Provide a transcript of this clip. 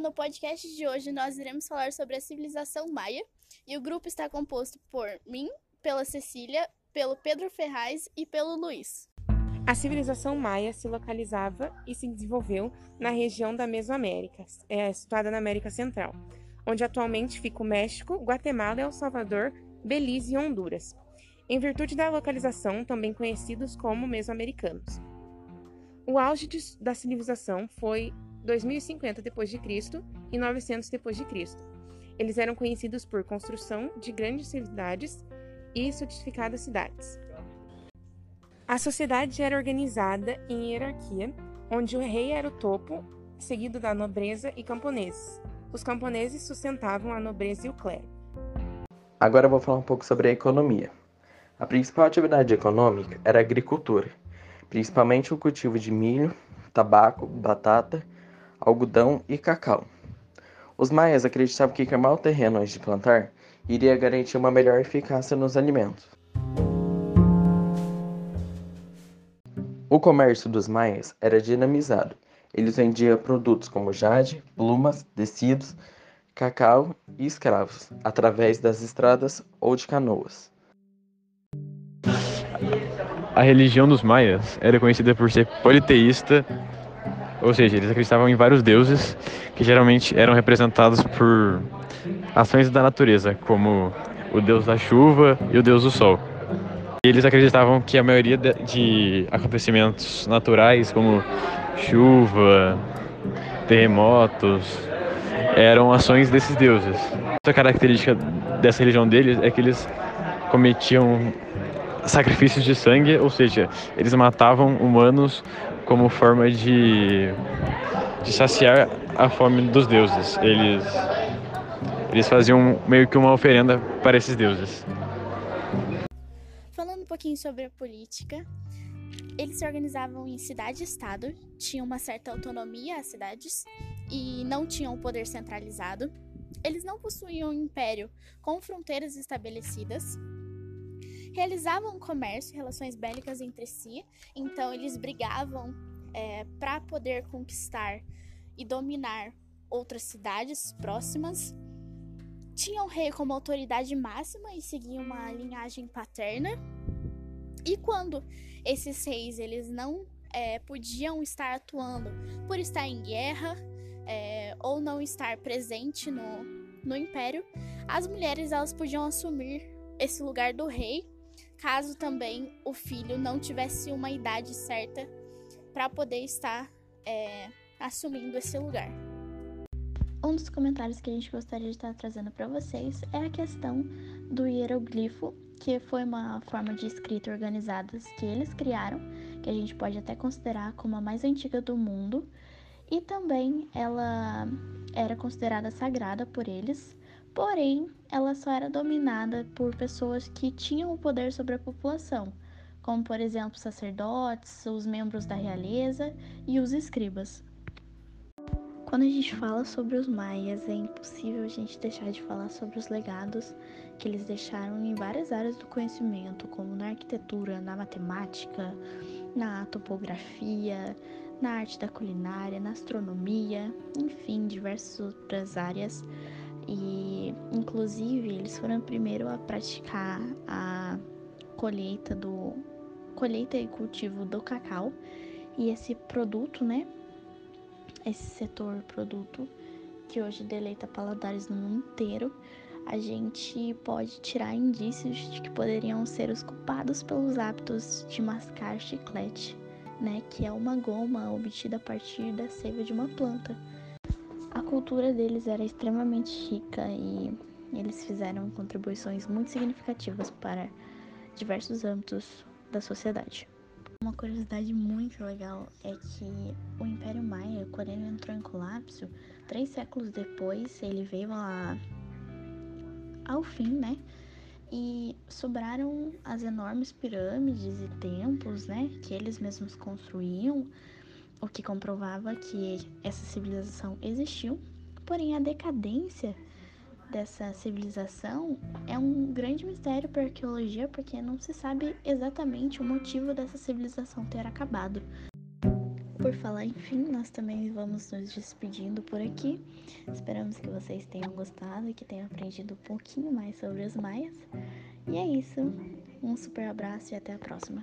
no podcast de hoje nós iremos falar sobre a civilização maia e o grupo está composto por mim, pela Cecília, pelo Pedro Ferraz e pelo Luiz. A civilização maia se localizava e se desenvolveu na região da Mesoamérica, é, situada na América Central, onde atualmente fica o México, Guatemala, El Salvador, Belize e Honduras, em virtude da localização também conhecidos como mesoamericanos. O auge de, da civilização foi 2050 d.C. e 900 d.C. Eles eram conhecidos por construção de grandes cidades e solidificadas cidades. A sociedade era organizada em hierarquia, onde o rei era o topo, seguido da nobreza e camponeses. Os camponeses sustentavam a nobreza e o clero. Agora vou falar um pouco sobre a economia. A principal atividade econômica era a agricultura, principalmente o cultivo de milho, tabaco, batata, algodão e cacau. Os maias acreditavam que queimar o terreno antes de plantar iria garantir uma melhor eficácia nos alimentos. O comércio dos maias era dinamizado. Eles vendiam produtos como jade, plumas, tecidos, cacau e escravos através das estradas ou de canoas. A religião dos maias era conhecida por ser politeísta ou seja, eles acreditavam em vários deuses que geralmente eram representados por ações da natureza, como o deus da chuva e o deus do sol. E eles acreditavam que a maioria de acontecimentos naturais, como chuva, terremotos, eram ações desses deuses. Outra característica dessa religião deles é que eles cometiam sacrifícios de sangue, ou seja, eles matavam humanos como forma de, de saciar a fome dos deuses. Eles, eles faziam meio que uma oferenda para esses deuses. Falando um pouquinho sobre a política, eles se organizavam em cidade-estado, tinham uma certa autonomia às cidades e não tinham poder centralizado. Eles não possuíam um império com fronteiras estabelecidas. Realizavam comércio relações bélicas entre si, então eles brigavam é, para poder conquistar e dominar outras cidades próximas. Tinham um rei como autoridade máxima e seguiam uma linhagem paterna. E quando esses reis eles não é, podiam estar atuando por estar em guerra é, ou não estar presente no, no império, as mulheres elas podiam assumir esse lugar do rei, caso também o filho não tivesse uma idade certa para poder estar é, assumindo esse lugar. Um dos comentários que a gente gostaria de estar trazendo para vocês é a questão do hieroglifo, que foi uma forma de escrita organizada que eles criaram, que a gente pode até considerar como a mais antiga do mundo, e também ela era considerada sagrada por eles, porém ela só era dominada por pessoas que tinham o poder sobre a população como por exemplo sacerdotes, os membros da realeza e os escribas. Quando a gente fala sobre os maias, é impossível a gente deixar de falar sobre os legados que eles deixaram em várias áreas do conhecimento, como na arquitetura, na matemática, na topografia, na arte da culinária, na astronomia, enfim, diversas outras áreas. E, inclusive, eles foram primeiro a praticar a colheita do colheita e cultivo do cacau. E esse produto, né? Esse setor produto que hoje deleita paladares no mundo inteiro, a gente pode tirar indícios de que poderiam ser os culpados pelos hábitos de mascar chiclete, né, que é uma goma obtida a partir da seiva de uma planta. A cultura deles era extremamente rica e eles fizeram contribuições muito significativas para diversos âmbitos da sociedade. Uma curiosidade muito legal é que o Império Maia, quando ele entrou em colapso, três séculos depois ele veio a, ao fim, né? E sobraram as enormes pirâmides e templos, né? Que eles mesmos construíam, o que comprovava que essa civilização existiu. Porém, a decadência dessa civilização é um grande mistério para a arqueologia porque não se sabe exatamente o motivo dessa civilização ter acabado. por falar em fim, nós também vamos nos despedindo por aqui. Esperamos que vocês tenham gostado e que tenham aprendido um pouquinho mais sobre os maias. E é isso. Um super abraço e até a próxima.